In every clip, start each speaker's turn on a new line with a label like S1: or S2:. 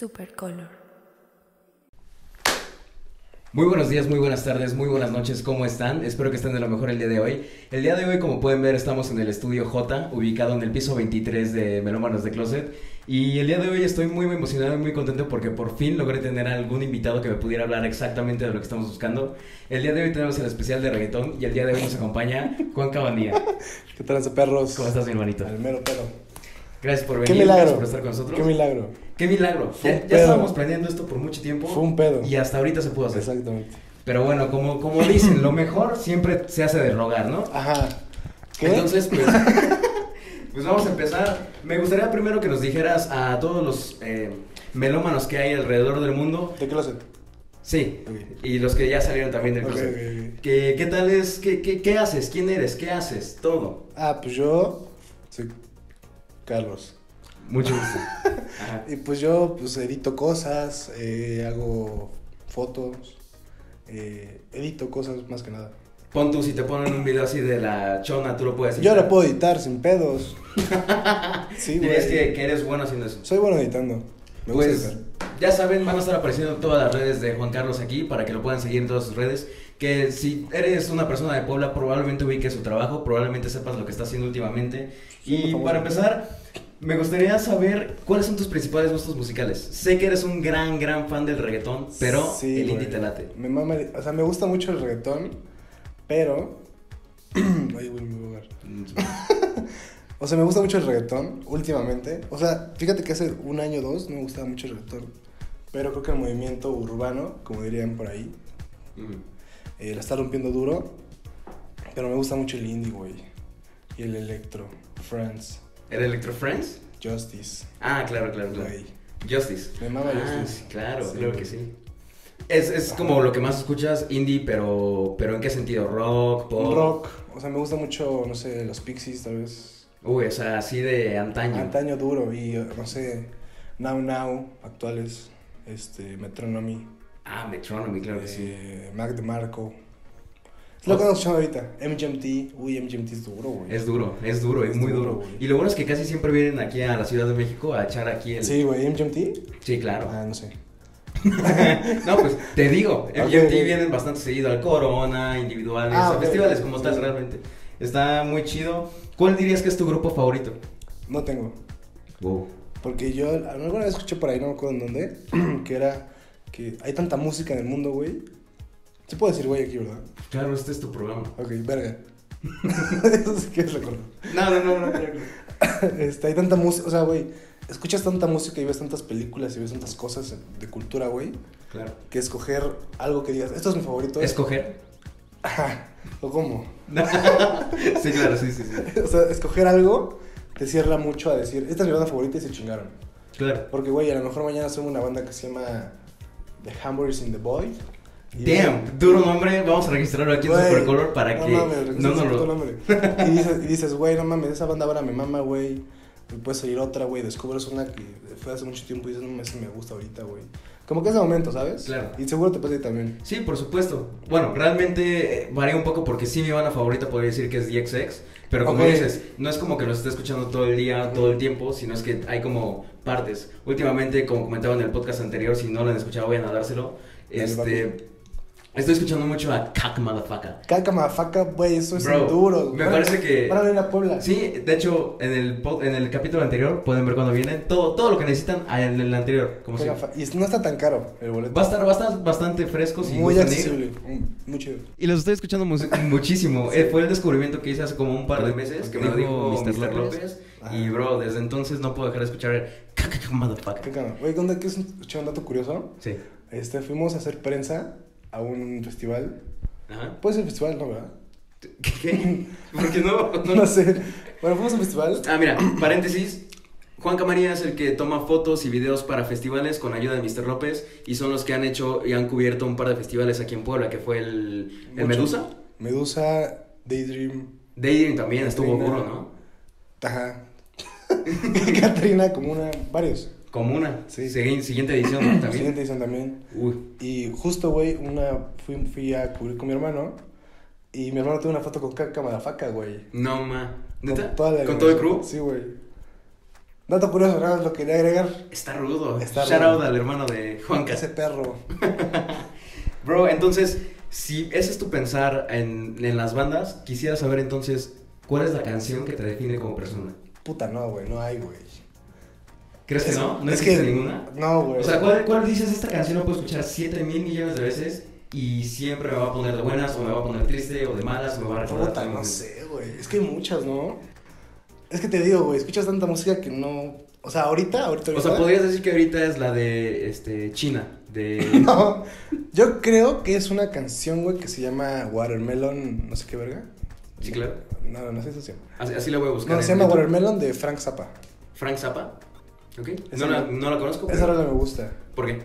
S1: Supercolor.
S2: Muy buenos días, muy buenas tardes, muy buenas noches, ¿cómo están? Espero que estén de lo mejor el día de hoy. El día de hoy, como pueden ver, estamos en el estudio J, ubicado en el piso 23 de Melómanos de Closet. Y el día de hoy estoy muy, muy emocionado y muy contento porque por fin logré tener a algún invitado que me pudiera hablar exactamente de lo que estamos buscando. El día de hoy tenemos el especial de reggaetón y el día de hoy nos acompaña Juan Cabanía.
S3: ¿Qué tal, perros?
S2: ¿Cómo estás, mi hermanito?
S3: Al mero pelo.
S2: Gracias por
S3: Qué
S2: venir,
S3: milagro.
S2: gracias por estar con nosotros.
S3: Qué milagro.
S2: Qué milagro. Ya, estábamos planeando esto por mucho tiempo.
S3: Fue un pedo.
S2: Y hasta ahorita se pudo hacer.
S3: Exactamente.
S2: Pero bueno, como, como dicen, lo mejor siempre se hace de rogar, ¿no?
S3: Ajá. ¿Qué?
S2: Entonces, pues, pues vamos a empezar. Me gustaría primero que nos dijeras a todos los eh, melómanos que hay alrededor del mundo.
S3: ¿De closet?
S2: Sí, y los que ya salieron también del closet.
S3: ok, ok.
S2: Que- ¿Qué tal es? ¿Qué, qué, qué haces? ¿Quién eres? ¿Qué haces? Todo.
S3: Ah, pues yo soy Carlos.
S2: Mucho gusto. Ajá.
S3: Y pues yo pues edito cosas, eh, hago fotos, eh, edito cosas más que nada.
S2: Pon tú, si te ponen un video así de la chona, tú lo puedes
S3: Yo
S2: editar.
S3: lo puedo editar sin pedos. Sí, güey.
S2: Dirías que, que eres bueno haciendo eso.
S3: Soy bueno editando. Me gusta
S2: Pues
S3: editar.
S2: ya saben, van a estar apareciendo todas las redes de Juan Carlos aquí para que lo puedan seguir en todas sus redes. Que si eres una persona de Puebla, probablemente ubiques su trabajo, probablemente sepas lo que está haciendo últimamente.
S3: Sí,
S2: Y para empezar, me gustaría saber cuáles son tus principales gustos musicales. Sé que eres un gran, gran fan del reggaetón, pero
S3: Sí,
S2: el indie te late.
S3: Me mama, o sea, me gusta mucho el reggaetón, pero... Ay, voy a ahogar. O sea, me gusta mucho el reggaetón últimamente. O sea, fíjate que hace un año o dos no me gustaba mucho el reggaetón. Pero creo que el movimiento urbano, como dirían por ahí, eh, la está rompiendo duro. Pero me gusta mucho el indie, güey. Y el electro. Friends.
S2: ¿El Electro Friends?
S3: Justice.
S2: Ah, claro, claro, claro.
S3: Güey.
S2: Justice.
S3: Me mama
S2: Ah,
S3: Justice.
S2: claro,
S3: Sí,
S2: claro que sí. Es, es como lo que más escuchas, indie, pero, pero ¿en qué sentido? ¿Rock? ¿Pop?
S3: Rock. O sea, me gusta mucho, no sé, los Pixies, tal vez.
S2: Uy, o sea, así de antaño.
S3: Antaño duro y, eh, no sé, Now Now, actuales. Este, Metronomy.
S2: Ah, Metronomy, claro que sí.
S3: eh, Mac DeMarco. Lo escuchando ahorita. MGMT. Uy, MGMT es duro, güey.
S2: Es duro, es duro, es
S3: Es
S2: muy
S3: duro.
S2: Y lo bueno es que casi siempre vienen aquí a la Ciudad de México a echar aquí el...
S3: Sí, güey, MGMT.
S2: Sí, claro.
S3: Ah, no sé.
S2: no, pues te digo, MGMT vienen bastante seguido al Corona, individuales,
S3: Ah,
S2: a festivales como tal realmente. Está muy chido. ¿Cuál dirías que es tu grupo favorito?
S3: No tengo.
S2: Wow.
S3: Porque yo alguna vez escuché por ahí, no me acuerdo en dónde, que era que hay tanta música en el mundo, güey. Se puede decir güey aquí, ¿verdad?
S2: Claro, este es tu programa.
S3: Ok, verga. Eso sí que es recordar.
S2: No, no, no, no.
S3: Este, hay tanta música, o sea, güey, escuchas tanta música y ves tantas películas y ves tantas cosas de cultura, güey,
S2: Claro.
S3: que escoger algo que digas, esto es mi favorito. es-
S2: ¿Escoger?
S3: Ajá, ¿o cómo?
S2: sí, claro, sí, sí, sí.
S3: O sea, escoger algo te cierra mucho a decir, esta es mi banda favorita y se chingaron.
S2: Claro.
S3: Porque, güey, a lo mejor mañana hacemos una banda que se llama The Hamburgers in the Void.
S2: Damn, duro nombre. Vamos a registrarlo aquí en
S3: Güey,
S2: Supercolor para
S3: no
S2: que
S3: mames,
S2: no nos lo.
S3: nombre. Y dices, güey, no mames, esa banda ahora me mama, güey. Y puede salir otra, güey. Descubres una que fue hace mucho tiempo y dices, no mames, me gusta ahorita, güey. Como que es de momento, ¿sabes?
S2: Claro.
S3: Y seguro te pasa a ti también.
S2: Sí, por supuesto. Bueno, realmente eh, varía un poco porque sí mi banda favorita podría decir que es DXX, pero como dices, no es como que los esté escuchando todo el día, todo el tiempo, sino es que hay como partes. Últimamente, como comentaba en el podcast anterior, si no lo han escuchado, vayan a dárselo. Este, estoy escuchando mucho a Cac Motherfucker.
S3: Caca, mafaca, güey, eso es
S2: Bro,
S3: duro.
S2: me parece que-
S3: Van a venir a Puebla.
S2: Sí, de hecho, en el, en el capítulo anterior, pueden ver cuando vienen, todo, todo lo que necesitan ah, en el anterior, como
S3: Caca, Y no está tan caro el boleto.
S2: Va a estar, va a estar bastante fresco si
S3: Muy accesible. mm, Muy chido.
S2: Y los estoy escuchando muchísimo. Eh, fue el descubrimiento que hice hace como un par de meses que me lo dijo
S3: Mr.
S2: Mr.
S3: López.
S2: López.
S3: Ajá.
S2: Y bro, desde entonces no puedo dejar de escuchar motherfucker.
S3: Caca, güey, ¿dónde quieres escuchar un dato curioso?
S2: Sí.
S3: Este, fuimos a hacer prensa a un festival.
S2: Ajá.
S3: Puede ser festival, ¿no, verdad?
S2: ¿Qué? ¿Por qué no?
S3: No sé. Bueno, fuimos a un festival.
S2: Ah, mira, paréntesis. Juan Camaría es el que toma fotos y videos para festivales con ayuda de Mr. López y son los que han hecho y han cubierto un par de festivales aquí en Puebla, que fue el, el. Medusa.
S3: Medusa, Daydream,
S2: Daydream también estuvo duro, ¿no?
S3: Ajá. Katrina, como una, varios.
S2: Como una.
S3: Sí.
S2: Siguiente edición ¿no? también.
S3: Siguiente edición también.
S2: Uy.
S3: Y justo, güey, una, fui, fui a cubrir con mi hermano. Y mi hermano tuvo una foto con Caca Madafaca, güey.
S2: No, ma. ¿Neta?
S3: Con
S2: ¿Con todo el crew?
S3: Sí, güey. Dato curioso, nada más lo quería agregar.
S2: Está rudo.
S3: Está
S2: Shout
S3: rudo.
S2: out al hermano de Juanca.
S3: Ese perro.
S2: Bro, entonces, si ese es tu pensar en, en las bandas, quisiera saber entonces, ¿cuál es la canción que te define como persona?
S3: Puta, no, güey, no hay, güey.
S2: ¿Crees que no? ¿No
S3: es
S2: existe
S3: que-
S2: ninguna?
S3: No, güey.
S2: O sea, ¿cuál, cuál dices esta canción la puedo escuchar 7 mil millones de veces y siempre me va a poner de buenas o me va a poner triste o de malas o me va a recordar?
S3: Puta, no sé, güey. Es que hay muchas, ¿no? Es que te digo, güey, escuchas tanta música que no. O sea, ahorita, ahorita,
S2: O
S3: ahorita.
S2: sea, podrías decir que ahorita es la de este, China, de...
S3: No. Yo creo que es una canción, güey, que se llama Watermelon, no sé qué verga.
S2: Sí, claro.
S3: No, no, no sé se llama.
S2: Así, así la voy a buscar.
S3: No, se llama
S2: YouTube.
S3: Watermelon de Frank Zappa.
S2: Frank Zappa. Ok. No la,
S3: no-
S2: no la conozco.
S3: Esa
S2: pero-
S3: rola me gusta.
S2: ¿Por qué?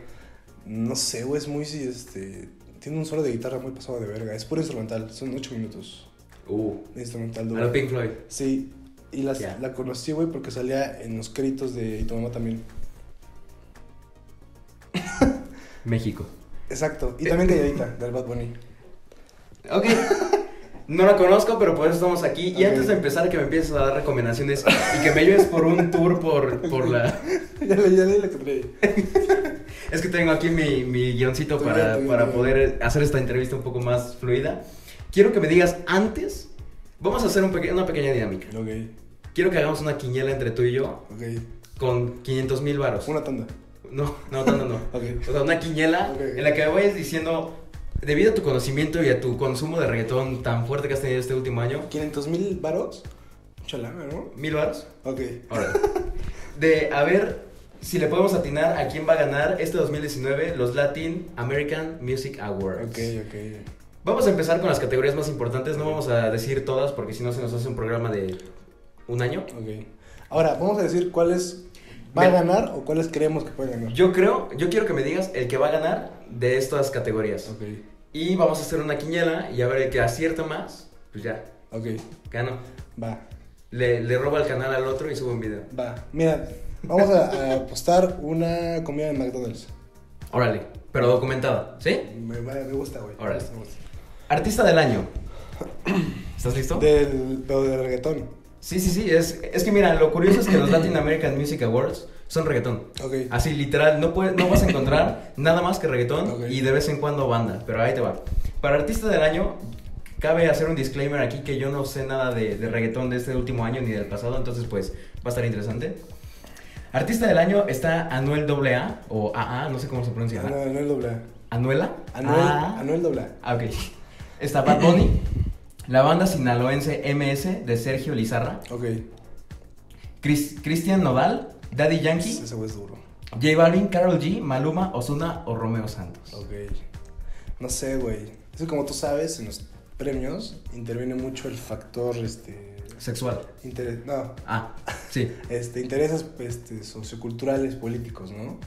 S3: No sé, güey, es muy, este... Tiene un solo de guitarra muy pasado de verga. Es puro instrumental, son ocho minutos
S2: Uh,
S3: de instrumental.
S2: a
S3: duro.
S2: la Pink Floyd.
S3: Sí, y las- la conocí, güey, porque salía en los créditos de Y tu mamá también.
S2: México.
S3: Exacto, y también Calladita, del Bad Bunny.
S2: Ok. No la conozco, pero por eso estamos aquí. Y antes de empezar, que me empieces a dar recomendaciones y que me lleves por un tour por, por la...
S3: ya le, ya encontré.
S2: Es que tengo aquí mi, mi guioncito para, para poder hacer esta entrevista un poco más fluida. Quiero que me digas antes, vamos a hacer un peque- una pequeña dinámica.
S3: Ok,
S2: Quiero que hagamos una quiniela entre tú y yo
S3: ok.
S2: con 500 mil varos.
S3: Una tanda.
S2: No, no, no, no. no.
S3: Ok.
S2: O sea, una quiniela en la que me vayas diciendo, debido a tu conocimiento y a tu consumo de reggaetón tan fuerte que has tenido este último año,
S3: 500 mil varos. Mucha ¿no?
S2: mil varos.
S3: Ok.
S2: Ahora, de a ver si le podemos atinar a quién va a ganar este 2019 los Latin American Music Awards.
S3: Ok, ok.
S2: Vamos a empezar con las categorías más importantes, no vamos a decir todas porque si no se nos hace un programa de un año.
S3: Ok. Ahora, vamos a decir cuáles va a ganar o cuáles creemos que puede ganar.
S2: Yo creo, yo quiero que me digas el que va a ganar de estas categorías.
S3: Ok,
S2: Y vamos a hacer una quiniela y a ver el que acierta más, pues ya,
S3: ok.
S2: gano.
S3: Va,
S2: Le, le roba el canal al otro y sube un video.
S3: va. Mira, vamos a, a apostar una comida de McDonald's.
S2: Órale, pero documentada, ¿sí?
S3: Me, me gusta, güey.
S2: Órale.
S3: Me gusta.
S2: Artista del año. ¿Estás listo?
S3: Del, del reggaetón.
S2: Sí, sí, sí. Es, es que mira, lo curioso es que los Latin American Music Awards son reggaetón.
S3: Ok.
S2: Así literal, no, puedes, no vas a encontrar nada más que reggaetón y de vez en cuando banda, pero ahí te va. Para artista del año, cabe hacer un disclaimer aquí que yo no sé nada de, de reggaetón de este último año ni del pasado, entonces pues va a estar interesante. Artista del año está Anuel AA o AA, no sé cómo se pronuncia.
S3: Anuel, Anuel doble A.
S2: ¿Anuela?
S3: Anuel,
S2: Ah.
S3: Anuel doble A.
S2: Ah, ok. Está Bad Bunny, la banda sinaloense MS de Sergio Lizarra,
S3: Ok.
S2: Cris- Cristian Nodal, Daddy Yankee,
S3: Ese güey es duro.
S2: J Balvin, Carol G, Maluma, Osuna o Romeo Santos.
S3: Ok. No sé, güey. Es que como tú sabes, en los premios interviene mucho el factor, este...
S2: Sexual.
S3: Interés, no,
S2: Ah, sí.
S3: este, intereses este, socioculturales, políticos, ¿no?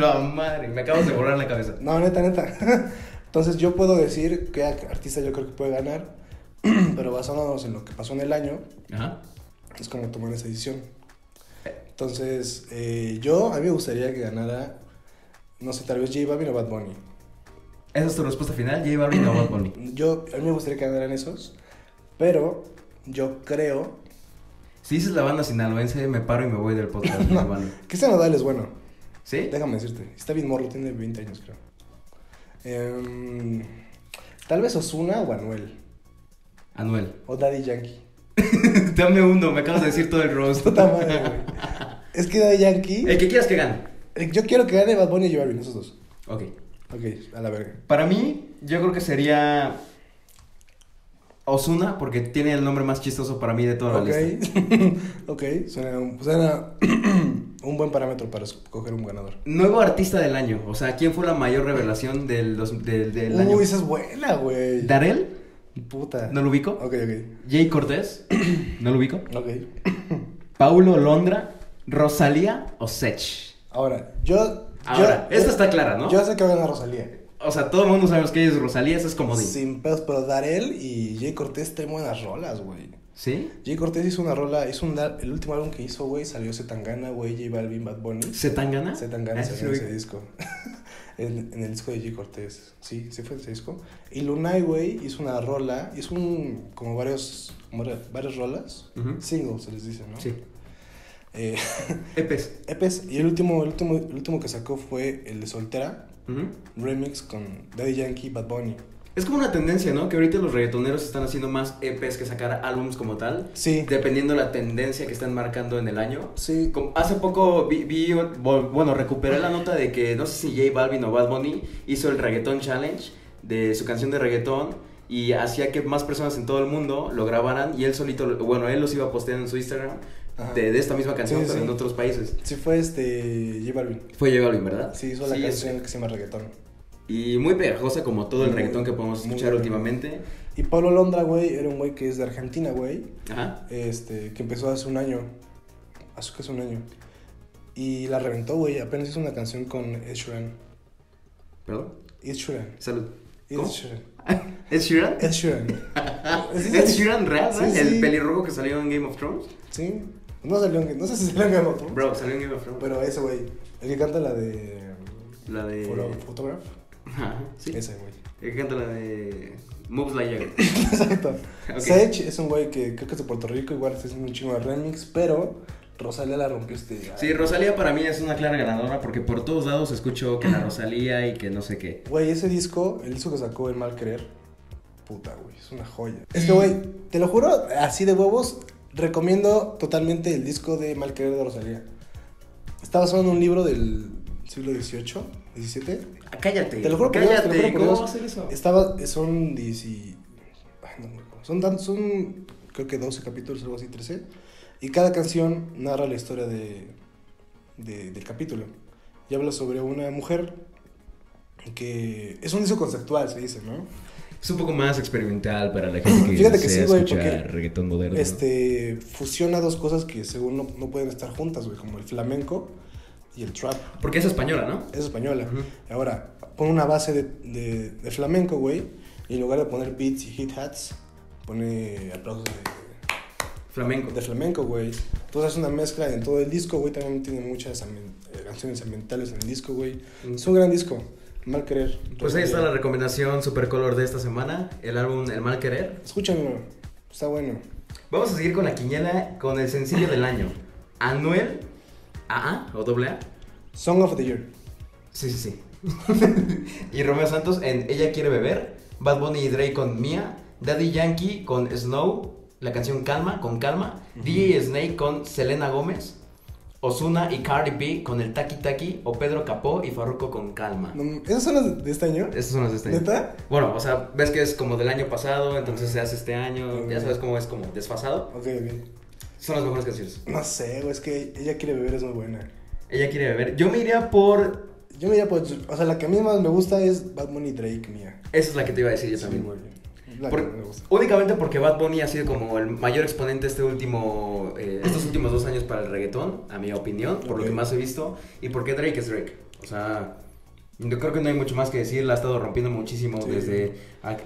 S2: la madre! Me acabas de borrar la cabeza.
S3: No, neta, neta. Entonces yo puedo decir qué artista yo creo que puede ganar, pero basándonos en lo que pasó en el año,
S2: Ajá.
S3: es como tomar esa decisión. Entonces, eh, yo, a mí me gustaría que ganara, no sé, tal vez J Balvin o Bad Bunny.
S2: ¿Esa es tu respuesta final? J Balvin o Bad Bunny.
S3: Yo, a mí me gustaría que ganaran esos, pero yo creo
S2: Si dices la banda sinaloense, me paro y me voy del podcast.
S3: No. este Nodal es bueno.
S2: ¿Sí?
S3: Déjame decirte, está bien morro, tiene 20 años creo. Em, tal vez Osuna o Anuel,
S2: Anuel.
S3: o Daddy Yankee.
S2: Dame uno, me acabas de decir todo el rostro.
S3: Puta madre, güey. Es que Daddy Yankee,
S2: El que quieras que gane.
S3: yo quiero que gane Bad Bunny y J Balvin, esos dos.
S2: Ok.
S3: Ok, a la verga.
S2: Para mí, yo creo que sería Osuna, porque tiene el nombre más chistoso para mí de toda la
S3: Ok,
S2: lista.
S3: ok, suena, un- suena un buen parámetro para escoger un ganador.
S2: Nuevo artista del año. O sea, ¿quién fue la mayor revelación del, dos- del, del año?
S3: Uy, esa es buena, güey.
S2: ¿Darel?
S3: Puta.
S2: ¿No lo ubico?
S3: Ok, ok.
S2: ¿Jay Cortés? ¿No lo ubico?
S3: Ok.
S2: ¿Paulo Londra? ¿Rosalía o Sech?
S3: Ahora, yo.
S2: Ahora,
S3: yo-
S2: esta está clara, ¿no?
S3: Yo sé que va a ganar Rosalía.
S2: O sea, todo el mundo sabemos que ella es Rosalía, eso es como
S3: Sin pedos, pero Darel y Jay Cortés traen buenas rolas, güey.
S2: ¿Sí?
S3: Jay Cortés hizo una rola, hizo un, el último álbum que hizo, güey, salió Zetangana, güey, J Balvin, Bad Bunny.
S2: ¿Se tan gana?
S3: Zetangana
S2: Ah, sí,
S3: salió en
S2: lo
S3: ese disco. en, en el disco de Jay Cortés. Sí, sí fue ese disco. Y Lunay, güey, hizo una rola, hizo un, como varios, como varias- rolas.
S2: Ujú.
S3: Singles se les dice, ¿no?
S2: Sí.
S3: Eh,
S2: EPs.
S3: EPs. Y el último, el, último, el último que sacó fue el de Soltera, remix con Daddy Yankee y Bad Bunny.
S2: Es como una tendencia, ¿no? Que ahorita los reggaetoneros están haciendo más EPs que sacar álbums como tal.
S3: Sí,
S2: Dependiendo la tendencia que están marcando en el año.
S3: sí.
S2: Como Hace poco vi, vi- bueno, recuperé la nota de que no sé si J Balvin o Bad Bunny hizo el Reggaeton Challenge de su canción de reggaetón y hacía que más personas en todo el mundo lo grabaran y él solito, bueno, él los iba posteando en su Instagram. De, de esta misma canción,
S3: Sí,
S2: pero
S3: sí.
S2: en otros países.
S3: Sí fue este J Balvin.
S2: Fue J Balvin, ¿verdad?
S3: Sí, hizo la
S2: es-
S3: canción que se llama Reggaetón.
S2: Y muy pegajosa como todo el
S3: Muy,
S2: reggaetón que podemos escuchar últimamente.
S3: Y Pablo Londra, güey, era un güey que es de Argentina, güey.
S2: Ajá.
S3: Este, que empezó hace un año. Hace que hace un año. Y la reventó, güey. Apenas hizo una canción con Ed Sheeran.
S2: ¿Perdón?
S3: Ed Sheeran.
S2: Salud.
S3: Ed
S2: ¿Cómo?
S3: Sheeran.
S2: ¿Ed Sheeran?
S3: Ed Sheeran.
S2: ¿Ed Sheeran real?
S3: Sí.
S2: El pelirrojo que salió en Game of Thrones.
S3: Sí. No salió en... No sé si salió en Game of Thrones.
S2: Bro, salió en Game of Thrones.
S3: Pero ese, güey. El que canta la de...
S2: La de...
S3: Photo- Photograph.
S2: Ajá, sí.
S3: Ese, güey.
S2: El que canta la de Moves Like Jagger.
S3: Exacto.
S2: Ok.
S3: Sech es un güey que creo que es de Puerto Rico. Igual está haciendo un chingo de remix. Pero Rosalía la rompió este...
S2: Sí, Rosalía para mí es una clara ganadora porque por todos lados escucho que la Rosalía y que no sé qué.
S3: Güey, ese disco, el disco que sacó El Mal Querer, puta, güey, es una joya. Es que, güey, te lo juro, así de huevos, recomiendo totalmente el disco de Mal Querer de Rosalía. Está basado en un libro del siglo XVIII, XVII.
S2: Ah, cállate.
S3: Te lo juro por Dios, te lo
S2: cállate.
S3: juro por
S2: ¿Cómo
S3: Dios.
S2: va a ser eso?
S3: Estaba, son 10 y- ay, no me acuerdo. Son, tan- son, creo que 12 capítulos, algo así, 13. Y cada canción narra la historia de, de- del capítulo. Y habla sobre una mujer que es un disco conceptual, se dice, ¿no?
S2: Es un poco más experimental para la gente que
S3: Fíjate que sí, güey, porque,
S2: reggaetón moderno. ¿no?
S3: Este fusiona dos cosas que según no, no pueden estar juntas, güey, como el flamenco y el trap.
S2: Porque es española, ¿no?
S3: Es española.
S2: Ujú.
S3: Ahora, pone una base de, de- de flamenco, güey, y en lugar de poner beats y hit hats, pone aplausos de,
S2: Flamenco.
S3: de flamenco, güey. Entonces es una mezcla en todo el disco, güey. También tiene muchas eh, canciones ambientales en el disco, güey.
S2: Mm.
S3: Es un gran disco. Mal querer.
S2: Pues ahí está la recomendación super color de esta semana, el álbum El Mal Querer.
S3: Escúchanlo. Está bueno.
S2: Vamos a seguir con la quiniela con el sencillo del año. Anuel, AA o doble A.
S3: Song of the Year.
S2: Sí, sí, sí. y Romeo Santos en Ella quiere beber. Bad Bunny y Drake con Mia. Daddy Yankee con Snow. La canción Calma con Calma. DJ Snake con Selena Gómez. Osuna y Cardi B con el Taki Taki. O Pedro Capó y Farruko con Calma.
S3: ¿Esas son las de- este año?
S2: Estas son las de este año.
S3: ¿Neta?
S2: Bueno, o sea, ves que es como del año pasado, entonces se hace este año. Ya sabes cómo es como desfasado.
S3: Ok, ok.
S2: Son las mejores canciones.
S3: No sé, güey, es que ella quiere beber, es muy buena.
S2: Ella quiere beber. Yo me iría por.
S3: Yo me iría por. O sea, la que a mí más me gusta es Bad Bunny Drake, mía.
S2: Esa es la que te iba a decir yo
S3: Sí,
S2: también.
S3: güey.
S2: Por- únicamente porque Bad Bunny ha sido como el mayor exponente este último, eh, estos últimos dos años para el reggaetón, a mi opinión, por lo
S3: Ok.
S2: que más he visto. Y porque Drake es Drake. O sea, yo creo que no hay mucho más que decir. La ha estado rompiendo muchísimo
S3: Sí.
S2: desde, a-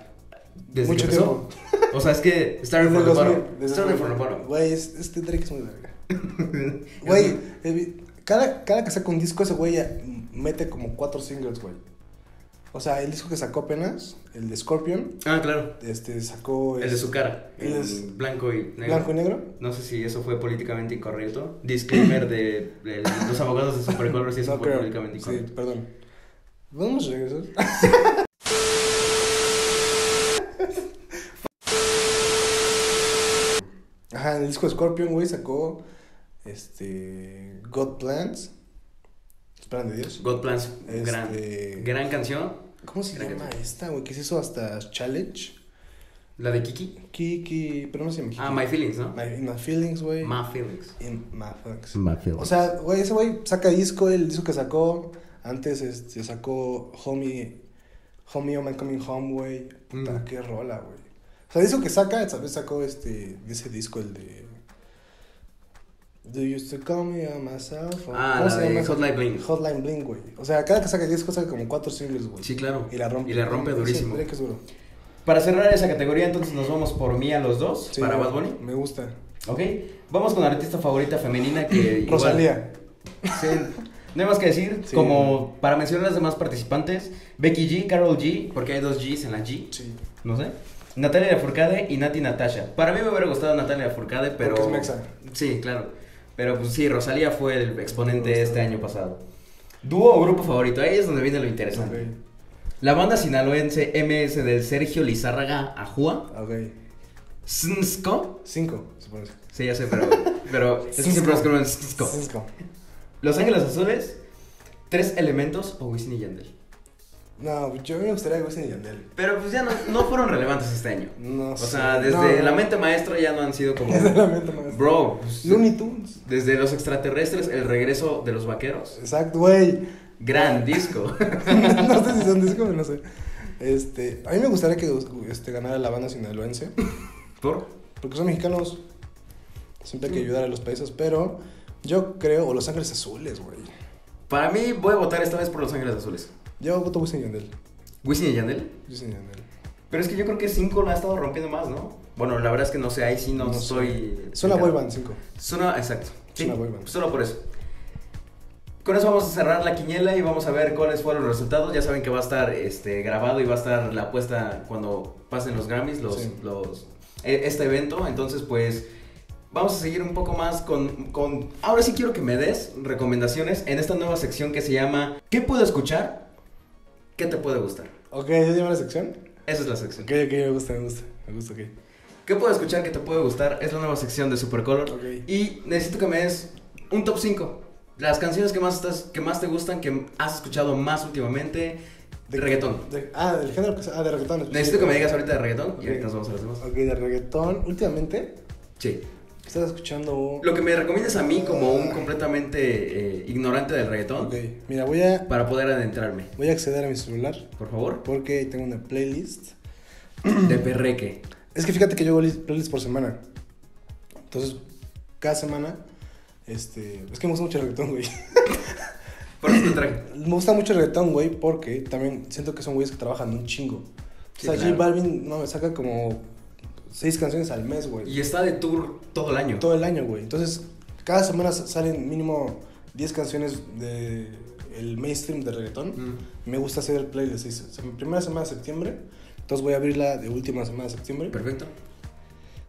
S2: desde
S3: Mucho
S2: que empezó. O sea, es que Starting from the
S3: el 2000,
S2: bottom. Starting from the
S3: 2000.
S2: bottom.
S3: Güey, es- este Drake es muy verga. Güey, cada, cada que saca un disco, ese güey mete como cuatro singles, güey. O sea, el disco que sacó apenas, el de Scorpion,
S2: Ah, claro.
S3: este sacó.
S2: El de su cara.
S3: el
S2: El
S3: es-
S2: blanco y negro.
S3: Blanco y negro.
S2: No sé si eso fue políticamente incorrecto. Disclaimer de, de los abogados de Supercolor si eso
S3: no
S2: fue
S3: creo.
S2: políticamente
S3: Sí,
S2: incorrecto.
S3: perdón. Vamos a regresar. Ajá, el disco de Scorpion, güey, sacó este God Plans. Esperan de Dios.
S2: God Plans,
S3: Este-
S2: gran, gran canción.
S3: ¿Cómo se
S2: Gran
S3: llama
S2: canción.
S3: esta, güey? Que se hizo hasta Challenge.
S2: La de Kiki.
S3: Kiki, pero no se llama Kiki.
S2: Ah, My Feelings, ¿no?
S3: My, in my Feelings, güey.
S2: My Feelings.
S3: In my feelings.
S2: My
S3: O
S2: Feelings.
S3: sea, güey, ese güey saca disco, el disco que sacó. Antes este, sacó Homie, Homie on My Coming Home, güey. Puta,
S2: Mm.
S3: qué rola, güey. O sea, el disco que saca, esa vez sacó este, ese disco, el de... Do you used to call me on myself? o-
S2: Ah,
S3: ¿cómo
S2: la de? Hotline Bling.
S3: Hotline Bling, güey. O sea, cada que saca disco saca como cuatro singles, güey.
S2: Sí, claro.
S3: Y la rompe.
S2: Y la rompe
S3: Sí,
S2: durísimo.
S3: Drake es duro.
S2: Para cerrar esa categoría, entonces nos vamos por mí a los dos,
S3: Sí,
S2: para Bad Bunny.
S3: Me gusta.
S2: Ok. Vamos con la artista favorita femenina que. igual-
S3: Rosalía.
S2: Sí, no hay más que decir.
S3: Sí.
S2: Como para mencionar a las demás participantes: Becky G, Carol G, porque hay dos Gs en la G.
S3: Sí.
S2: No sé. Natalia Lafourcade y Nati Natasha. Para mí me hubiera gustado Natalia Lafourcade, pero.
S3: Porque es mexa.
S2: Sí, claro. Pero pues sí, Rosalía fue el exponente este año pasado. ¿Dúo o grupo favorito? Ahí es donde viene lo interesante. La banda sinaloense MS del Sergio Lizárraga Ajúa.
S3: Ok.
S2: Snsko.
S3: Cinco, se pone.
S2: Sí, ya sé, pero, pero es que siempre lo escriben Snsko.
S3: Cinco.
S2: Los Ángeles Azules, Tres Elementos o Wisin y Yandel.
S3: No, yo a mí me gustaría Wisin y Yandel.
S2: Pero pues ya no, no fueron relevantes este año.
S3: No
S2: O
S3: sé.
S2: sea, desde
S3: No,
S2: la mente maestra ya no han sido como...
S3: Es de la mente maestra.
S2: Bro, pues,
S3: Looney Tunes.
S2: desde los extraterrestres, el regreso de los vaqueros.
S3: Exacto, güey.
S2: Gran disco.
S3: no sé si son discos, no sé. Este, a mí me gustaría que este, ganara la banda sinaloense.
S2: ¿Por?
S3: Porque son mexicanos. Siempre hay que ayudar a los países. Pero yo creo, o Los Ángeles Azules, güey.
S2: Para mí voy a votar esta vez por Los Ángeles Azules.
S3: Yo voto Wisin y Yandel.
S2: Wisin y Yandel.
S3: Wisin y Yandel.
S2: Pero es que yo creo que 5 la ha estado rompiendo más, ¿no? Bueno, la verdad es que no sé, ahí sí no, soy...
S3: Es una boy band, cinco.
S2: Suena, exacto. Sí,
S3: band.
S2: solo por eso. Con eso vamos a cerrar la quiniela y vamos a ver cuáles fueron los resultados. Ya saben que va a estar este, grabado y va a estar la apuesta cuando pasen los Grammys, los,
S3: Sí.
S2: los, e- este evento. Entonces, pues, vamos a seguir un poco más con, con... Ahora sí quiero que me des recomendaciones en esta nueva sección que se llama ¿Qué puedo escuchar? ¿Qué te puede gustar?
S3: Ok, ¿ya llama la sección?
S2: Esa es la sección.
S3: Ok, ok, me gusta, me gusta. Me gusta, ok.
S2: ¿Qué puedo escuchar que te puede gustar? Es la nueva sección de Supercolor.
S3: Ok.
S2: Y necesito que me des un top 5. Las canciones que más, estás, que más te gustan, que has escuchado más últimamente. De reggaetón.
S3: De- ah, del género que. Ah, de reggaetón.
S2: Necesito que me digas ahorita de reggaetón
S3: Ok.
S2: y ahorita nos vamos a las demás.
S3: Ok, de reggaetón. Últimamente,
S2: Sí.
S3: Estás escuchando.
S2: Lo que me recomiendas a mí como un completamente eh, ignorante del reggaetón
S3: Ok, mira, voy a,
S2: para poder adentrarme.
S3: voy a acceder a mi celular
S2: Por favor.
S3: porque tengo una playlist.
S2: De perreque.
S3: Es que fíjate que yo hago lis- playlist por semana. Entonces, cada semana, este. Es que me gusta mucho el reggaetón, güey.
S2: Por eso te traje.
S3: Me gusta mucho el reggaetón, güey, porque también siento que son güeyes que trabajan un chingo.
S2: Sí,
S3: o sea,
S2: claro.
S3: J Balvin no, me saca como seis canciones al mes, güey.
S2: Y está de tour todo el año.
S3: Todo el año, güey. Entonces, cada semana sa- salen mínimo 10 canciones de el mainstream de reggaetón.
S2: Mm,
S3: Me gusta hacer el playlist. mi primera semana de septiembre. Entonces voy a abrirla de última semana de septiembre.
S2: Perfecto.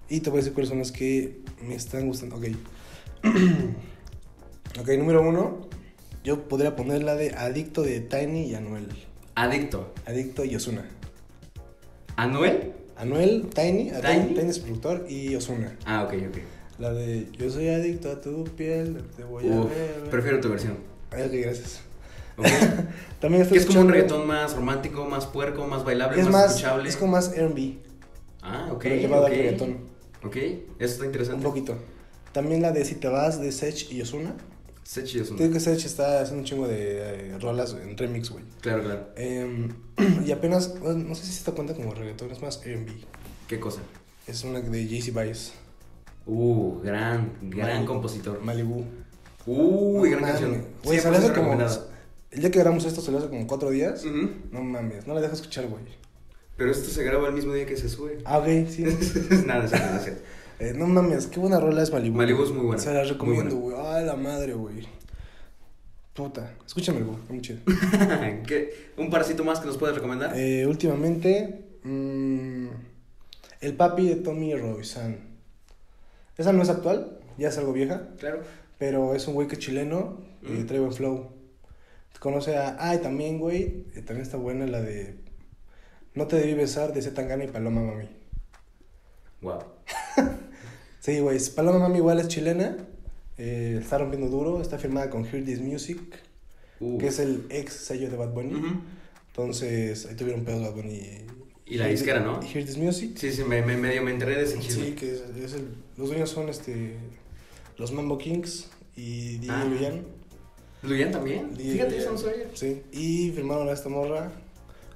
S3: Y te voy a decir cuáles son las que me están gustando. Ok. ok, número uno. Yo podría poner la de Adicto de Tiny y Anuel.
S2: Adicto.
S3: Adicto y Osuna.
S2: ¿Anuel?
S3: Anuel, Tiny,
S2: ¿Tiny?
S3: Tiny es productor y Osuna.
S2: Ah, ok, ok.
S3: La de Yo soy adicto a tu piel, te voy a ver.
S2: prefiero tu versión.
S3: Ay, ok, gracias.
S2: Ok.
S3: También estoy
S2: es como un reggaetón más romántico, más puerco, más bailable,
S3: Es
S2: más,
S3: más,
S2: escuchable.
S3: es como más R&B.
S2: Ah, ok.
S3: pero llevado
S2: ok.
S3: al reggaetón.
S2: Ok, eso está interesante.
S3: Un poquito. También la de Si te vas de Sech y Osuna.
S2: Sechi es un-
S3: Te digo que Sech está haciendo un chingo de eh, rolas en remix, güey.
S2: Claro, claro.
S3: Em, y apenas, no, no sé si se te cuenta como reggaetón, es más R&B.
S2: ¿Qué cosa?
S3: Es una de Jay-Z Vice.
S2: Uh, gran, gran
S3: Malibu.
S2: compositor.
S3: Malibu.
S2: Uy, gran
S3: No
S2: canción.
S3: Güey, se le
S2: 100%
S3: hace como... El día que grabamos esto se le hace como cuatro días.
S2: Ujú.
S3: No mames, no la dejo escuchar, güey.
S2: Pero esto se graba el mismo día que se sube.
S3: Ah, ok, sí.
S2: Nada, es cierto.
S3: Eh, no mames, qué buena rola es Malibu.
S2: Malibu es muy buena,
S3: Se la recomiendo, güey. Ay, la madre, güey. Puta. Escúchame, güey. Muy chido.
S2: ¿Qué? ¿Un parcito más que nos puedes recomendar?
S3: Eh, últimamente, mm, El papi de Tommy Roisan. Esa no es actual, ya es algo vieja,
S2: Claro.
S3: pero es un güey que es chileno y
S2: Mm.
S3: trae buen flow. Conoce a. Ah, y también, güey, eh, también está buena la de. No te debí besar de Zetangana y Paloma Mami.
S2: Wow.
S3: Sí, güey, Paloma Mami igual es chilena. eh, está rompiendo duro, está firmada con Hear This Music,
S2: Uh.
S3: que es el ex sello de Bad Bunny. Entonces, ahí tuvieron pedos Bad Bunny y.
S2: Y la disquera, ¿no?
S3: Hear This Music.
S2: Sí, sí, me, me- medio me enteré de ese chisme.
S3: Sí, que es, es el, los dueños son este los Mambo Kings y DJ
S2: Ah.
S3: Luyan.
S2: ¿Luyan también?
S3: DJ
S2: Fíjate, eso no sabía.
S3: Sí, y firmaron a esta morra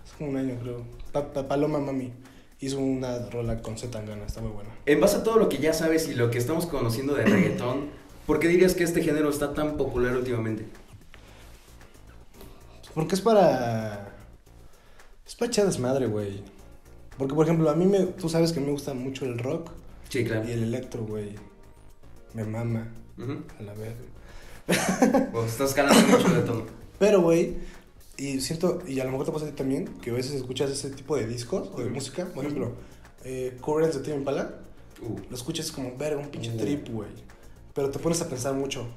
S3: hace como un año, creo. Pa- Pa- Paloma Mami hizo una rola con Zetangana, está muy buena.
S2: En base a todo lo que ya sabes y lo que estamos conociendo de reggaetón, ¿por qué dirías que este género está tan popular últimamente?
S3: Porque es para es para echar desmadre, güey. Porque por ejemplo, a mí me tú sabes que me gusta mucho el rock
S2: Sí, claro.
S3: y el electro, güey. Me mama a la verga.
S2: Pues estás ganando mucho de todo.
S3: Pero, güey, y siento, y a lo mejor te pasa a ti también, que a veces escuchas ese tipo de discos o de música. Por ejemplo, eh, Currents de Impala,
S2: Uh,
S3: lo escuchas como verga, un pinche
S2: Uh.
S3: trip, güey. pero te pones a pensar mucho.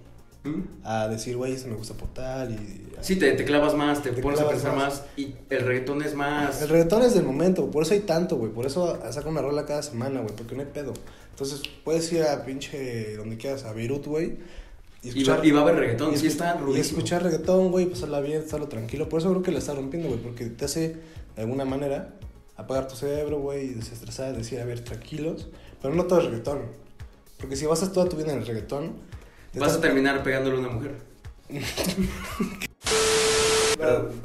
S2: ¿Mm?
S3: A decir, güey, eso me gusta por tal y...
S2: Sí, te, te clavas más, te,
S3: Te
S2: pones a pensar más.
S3: más.
S2: y el reggaetón es más...
S3: El reggaetón es del momento, por eso hay tanto, güey. Por eso saca una rola cada semana, güey, porque no hay pedo. Entonces, puedes ir a pinche donde quieras, a Beirut, güey.
S2: Y va, y va a haber reggaetón,
S3: y
S2: sí está
S3: Y
S2: rudísimo.
S3: escuchar reggaetón, güey, pasarla bien, estarlo tranquilo. Por eso creo que la está rompiendo, güey, porque te hace, de alguna manera, apagar tu cerebro, güey, y desestresar, decir, a ver, tranquilos. Pero no todo es reggaetón. Porque si basas toda tu vida en el reggaetón... te
S2: Vas a terminar pegándole a una mujer.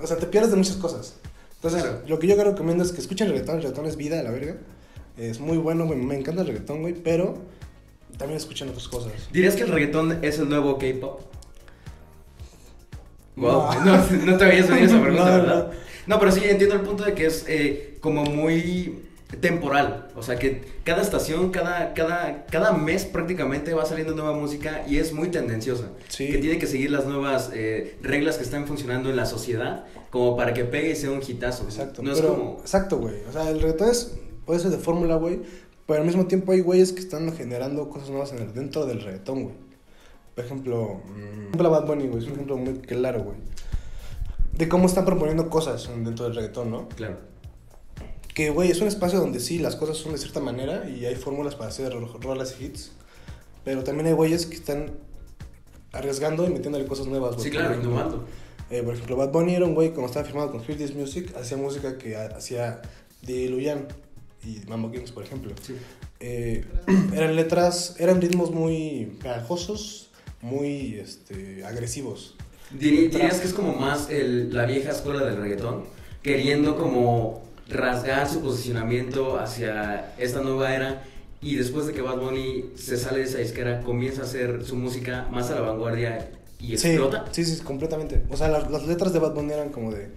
S3: O sea, te pierdes de muchas cosas. Entonces,
S2: Claro.
S3: lo que yo recomiendo es que escuchen reggaetón. El reggaetón es vida, a la verga. Es muy bueno, güey. Me encanta el reggaetón, güey. Pero también escuchen otras cosas.
S2: ¿Dirías que el reggaetón es el nuevo K-pop?
S3: No.
S2: Wow, no, no te habías venido esa pregunta,
S3: No,
S2: ¿verdad? No, pero sí entiendo el punto de que es eh, como muy temporal. O sea, que cada estación, cada, cada, cada mes prácticamente va saliendo nueva música y es muy tendenciosa.
S3: Sí.
S2: Que tiene que seguir las nuevas eh, reglas que están funcionando en la sociedad como para que pegue y sea un hitazo.
S3: Exacto.
S2: No
S3: pero,
S2: es como...
S3: Exacto, güey. O sea, el reggaetón es, puede ser de fórmula, güey. Pero al mismo tiempo hay güeyes que están generando cosas nuevas en el, dentro del reggaetón, güey. Por ejemplo, mm, ejemplo Bad Bunny, güey. Es un ejemplo muy claro, güey. De cómo están proponiendo cosas dentro del reggaetón, ¿no?
S2: Claro.
S3: Que, güey, es un espacio donde sí, las cosas son de cierta manera y hay fórmulas para hacer ro- rolas y hits. Pero también hay güeyes que están arriesgando y metiéndole cosas nuevas, güey.
S2: Sí, claro, innovando.
S3: eh, por ejemplo, Bad Bunny era un güey, cuando estaba firmado con This Music, hacía música que ha- hacía de Luyan y Mambo Kings, por ejemplo.
S2: Sí.
S3: Eh, eran letras, eran ritmos muy pegajosos, muy este, agresivos.
S2: ¿Dirías que es como más el- la vieja escuela del reggaetón? Queriendo como rasgar su posicionamiento hacia esta nueva era y después de que Bad Bunny se sale de esa disquera comienza a hacer su música más a la vanguardia y explota.
S3: Sí, sí, completamente. O sea, las, las letras de Bad Bunny eran como de,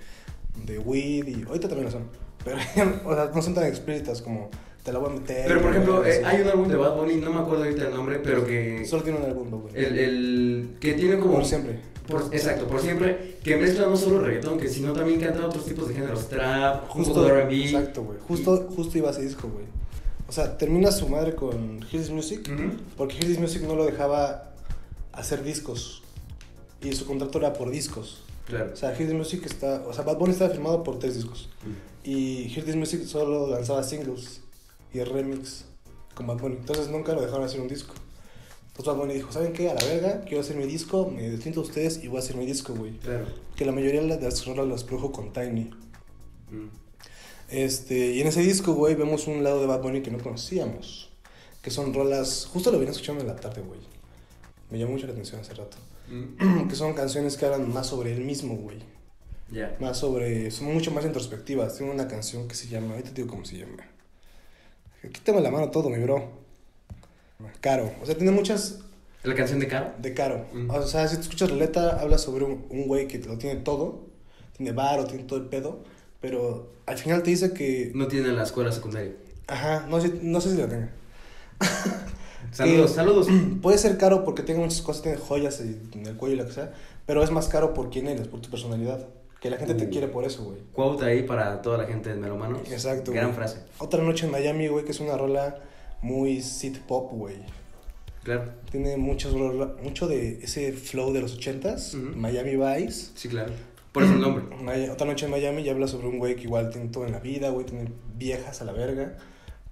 S3: de weed y ahorita también lo son. Pero, o sea, no son tan explícitas como te la voy a meter.
S2: Pero por ejemplo, eh, hay un álbum de Bad Bunny, no me acuerdo ahorita el nombre, pero que...
S3: Solo tiene un álbum, güey.
S2: El, el que tiene como...
S3: Por siempre.
S2: Por- exacto, por siempre, que mezcla no solo reggaetón, que sino también canta otros tipos de géneros, trap, poco de R&B.
S3: Exacto, güey. Justo, justo iba a ese disco, güey. O sea, termina su madre con This Music. Porque This Music no lo dejaba hacer discos. Y su contrato era por discos.
S2: Claro.
S3: O sea, Hear This Music está. O sea, Bad Bunny estaba firmado por tres discos. Y Hear This Music solo lanzaba singles y remix con Bad Bunny. Entonces nunca lo dejaron hacer un disco. Entonces Bad Bunny dijo: ¿Saben qué? A la verga, quiero hacer mi disco, me distinto a ustedes y voy a hacer mi disco, güey.
S2: Claro.
S3: Que la mayoría de las rolas las produjo con Tiny.
S2: Mm.
S3: Este, y en ese disco, güey, vemos un lado de Bad Bunny que no conocíamos. Que son rolas. Justo lo venía escuchando en la tarde, güey. Me llamó mucho la atención hace rato.
S2: Mm.
S3: que son canciones que hablan más sobre él mismo, güey.
S2: Ya.
S3: Más sobre. Son mucho más introspectivas. Tiene una canción que se llama. Ahorita te digo cómo se llama. Quítame la mano todo, mi bro. Caro. O sea, tiene muchas
S2: ¿La canción de Caro?
S3: de Caro.
S2: Mm.
S3: O sea, si tú escuchas la letra, habla sobre un, un güey que lo tiene todo. Tiene varo, tiene todo el pedo. Pero al final te dice que.
S2: No tiene la escuela secundaria.
S3: Ajá, no sé, no sé si lo tenga.
S2: Saludos,
S3: Eh,
S2: saludos.
S3: Puede ser caro porque tenga muchas cosas, tiene joyas en el cuello y lo que sea, pero es más caro por quién eres, por tu personalidad. Que la gente te
S2: Uh.
S3: quiere por eso, güey.
S2: Quote ahí para toda la gente de Melomanos.
S3: Exacto,
S2: Gran
S3: güey.
S2: frase.
S3: Otra noche en Miami, güey, que es una rola muy sit pop, güey.
S2: Claro.
S3: Tiene muchos mucho de ese flow de los ochentas. Miami Vice.
S2: Sí, claro. Por eso el nombre.
S3: Otra noche en Miami y habla sobre un güey que igual tiene todo en la vida, güey, tiene viejas a la verga,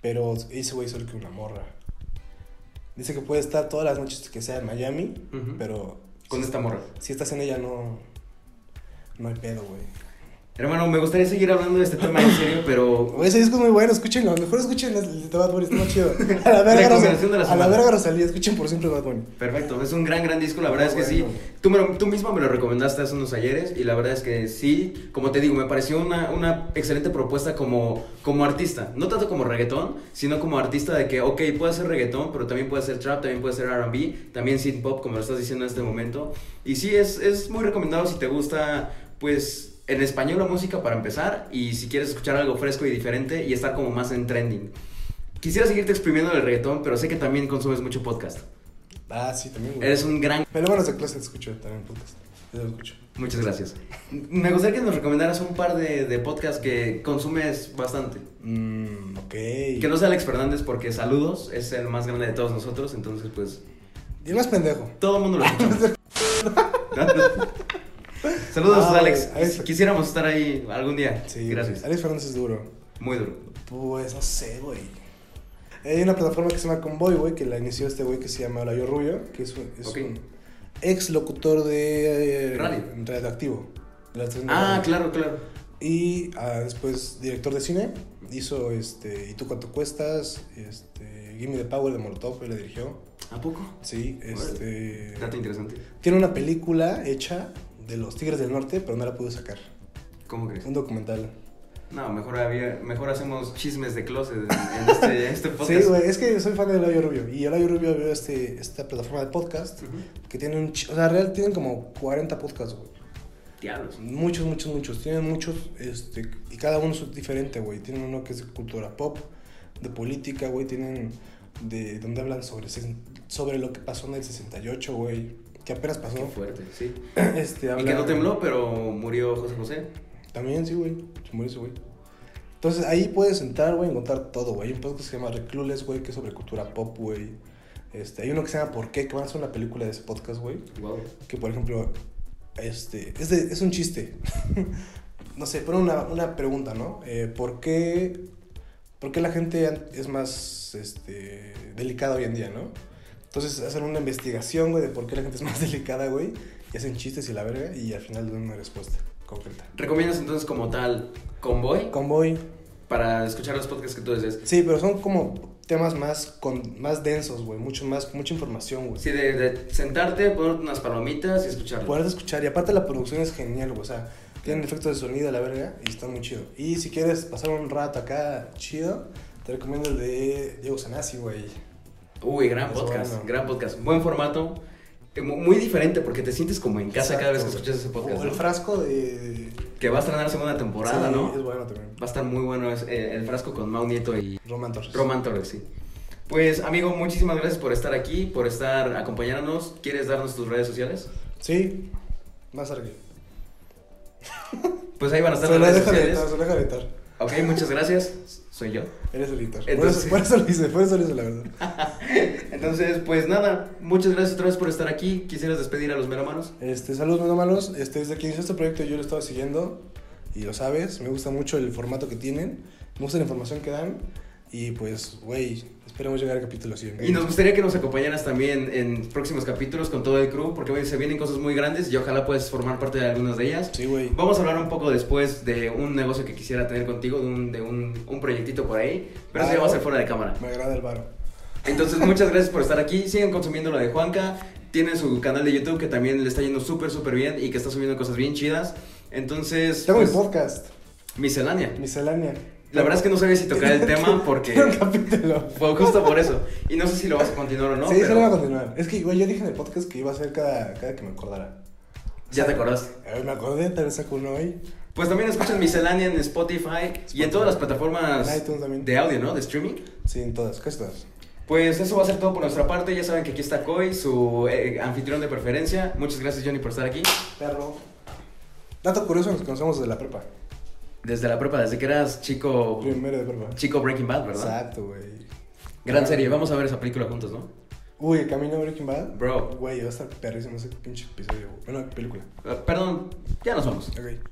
S3: pero ese güey solo que una morra. Dice que puede estar todas las noches que sea en Miami, pero
S2: Con esta morra.
S3: si estás en ella no no hay pedo, güey.
S2: Hermano, me gustaría seguir hablando de este tema en serio, pero
S3: ese disco es muy bueno, escúchenlo. Mejor escuchen el de Bad Bunny, está más chido. A la verga, Rosalía. A la verga Rosalía, escuchen por siempre Bad Bunny.
S2: perfecto. Es un gran, gran disco. La verdad es que
S3: Bueno.
S2: sí. Tú, me lo- tú mismo me lo recomendaste hace unos ayeres y la verdad es que sí. Como te digo, me pareció una, una excelente propuesta como, como artista. No tanto como reggaetón, sino como artista de que, ok, puede ser reggaetón, pero también puede ser trap, también puede ser RB, también synth pop, como lo estás diciendo en este momento. Y sí, es, es muy recomendado si te gusta, pues, en español la música para empezar y si quieres escuchar algo fresco y diferente y estar como más en trending. Quisiera seguirte exprimiendo el reggaetón, pero sé que también consumes mucho podcast.
S3: Ah, sí, también, güey.
S2: Eres un gran...
S3: Melómanos de clase escucho también podcast. Yo lo escucho.
S2: Muchas gracias. Me gustaría que nos recomendaras un par de, de podcasts que consumes bastante.
S3: Mmm, ok.
S2: Que no sea Alex Fernández porque saludos, es el más grande de todos nosotros, entonces pues
S3: Y el más pendejo.
S2: Todo el mundo lo escucha. Saludos,
S3: Ah,
S2: Alex. Quisiéramos estar ahí algún día.
S3: Sí,
S2: Gracias.
S3: Alex Fernández es duro.
S2: Muy duro.
S3: Pues no sé, güey. Hay una plataforma que se llama Convoy, güey, que la inició este güey que se llama Olayo Rubio, que es un, es
S2: Ok.
S3: un ex locutor de eh,
S2: Radio.
S3: radioactivo. la
S2: Ah, claro, claro.
S3: Y ah, después director de cine, hizo este ¿Y tú cuánto cuestas? Este Gimme the Power de Molotov, él la dirigió.
S2: ¿A poco?
S3: Sí, este
S2: Dato interesante.
S3: tiene una película hecha de los Tigres del Norte, pero no la pudo sacar.
S2: ¿Cómo crees?
S3: Un documental.
S2: No, mejor, había, mejor hacemos chismes de closet en, en este, en este podcast.
S3: Sí, güey, es que soy fan de Olayo Rubio. Y Olayo Rubio abrió este, esta plataforma de podcast
S2: Ujú.
S3: que tiene un... O sea, real tienen como 40 podcasts, güey.
S2: Diablos.
S3: Muchos, muchos, muchos. Tienen muchos, este, y cada uno es diferente, güey. Tienen uno que es de cultura pop, de política, güey. Tienen de donde hablan sobre, sobre lo que pasó en el 68, güey. Que apenas pasó.
S2: Qué fuerte, sí.
S3: Este,
S2: Y que no tembló, pero murió José José.
S3: También, sí, güey. Se murió ese güey. Entonces ahí puedes entrar, güey, y encontrar todo, güey. Hay un podcast que se llama Reclules, güey, que es sobre cultura pop, güey. Este, hay uno que se llama ¿Por qué? Que van a hacer una película de ese podcast, güey.
S2: Wow.
S3: Que por ejemplo, este, es, de- es un chiste. no sé, pero una, una pregunta, ¿no? Eh, ¿por, qué, ¿Por qué la gente es más este, delicada hoy en día, no? Entonces hacen una investigación, güey, de por qué la gente es más delicada, güey. Y hacen chistes y la verga, y al final dan una respuesta concreta.
S2: ¿Recomiendas entonces como tal Convoy
S3: Convoy.
S2: para escuchar los podcasts que tú dices?
S3: Sí, pero son como temas más, con, más densos, güey. Mucho más, mucha información, güey.
S2: Sí, de, de sentarte, poner unas palomitas y escucharlo.
S3: Poder escuchar. Y aparte la producción es genial, güey. O sea, tienen efectos de sonido la verga y está muy chido. Y si quieres pasar un rato acá chido, te recomiendo el de Diego Sanasi, güey.
S2: Uy, gran
S3: Es
S2: podcast,
S3: bueno.
S2: gran podcast. Buen formato. eh, mu- Muy diferente porque te sientes como en casa cada vez que escuchas ese podcast.
S3: O el
S2: ¿no?
S3: frasco de...
S2: Que va a estrenar segunda temporada,
S3: Sí,
S2: ¿no?
S3: es bueno también.
S2: Va a estar muy bueno es, eh, el frasco con Mau Nieto y
S3: Roman Torres.
S2: Roman Torres, sí. Pues, amigo, muchísimas gracias por estar aquí, por estar acompañándonos. ¿Quieres darnos tus redes sociales?
S3: Sí, más arriba.
S2: Pues ahí van a estar
S3: Se
S2: las redes sociales.
S3: editar, se lo deja de editar.
S2: Ok, muchas gracias. Soy yo.
S3: Eres el editor.
S2: Entonces-
S3: Por, eso, por eso lo hice, por eso lo hice, la verdad.
S2: Entonces, pues nada, muchas gracias otra vez por estar aquí. ¿Quisieras despedir a los melomanos?
S3: Este, saludos, menos Este, desde que inició este proyecto yo lo estaba siguiendo y lo sabes. Me gusta mucho el formato que tienen, me gusta la información que dan y pues, güey, esperemos llegar al capítulo 100.
S2: Y nos gustaría que nos acompañaras también en próximos capítulos con todo el crew, porque hoy se vienen cosas muy grandes y ojalá puedas formar parte de algunas de ellas.
S3: Sí, güey.
S2: Vamos a hablar un poco después de un negocio que quisiera tener contigo, de un, de un, un proyectito por ahí, pero eso ya va a ser fuera de cámara.
S3: Me agrada el varo.
S2: Entonces, muchas gracias por estar aquí. Sigan consumiendo lo de Juanca. Tiene su canal de YouTube que también le está yendo súper, súper bien y que está subiendo cosas bien chidas. Entonces,
S3: Tengo
S2: pues,
S3: mi podcast,
S2: miscelánea.
S3: miscelánea.
S2: La verdad es que no sabía si tocar el tema porque...
S3: Un capítulo.
S2: Fue justo por eso. Y no sé si lo vas a continuar o no.
S3: sí,
S2: pero
S3: se lo voy a continuar. Es que, güey, yo dije en el podcast que iba a hacer cada, cada que me acordara.
S2: Ya te acordaste.
S3: A ver, me acordé, tal vez saco uno hoy.
S2: Pues también escuchan Miscelánea en Spotify, y en todas las plataformas de audio, ¿no? De streaming.
S3: Sí, en todas, casi todas.
S2: Pues eso va a ser todo por nuestra parte. Ya saben que aquí está Coy, su eh, anfitrión de preferencia. Muchas gracias, Johnny, por estar aquí.
S3: Perro. Dato curioso, nos conocemos desde la prepa.
S2: Desde la prepa, desde que eras chico.
S3: Primero de prepa.
S2: Chico Breaking Bad, ¿verdad?
S3: Exacto, güey.
S2: Gran serie. Vamos a ver esa película juntos, ¿no?
S3: Uy, el camino a Breaking Bad.
S2: Bro.
S3: Güey, va a estar perrísimo ese pinche episodio. Bueno, película.
S2: Eh, perdón, ya nos vamos.
S3: Ok.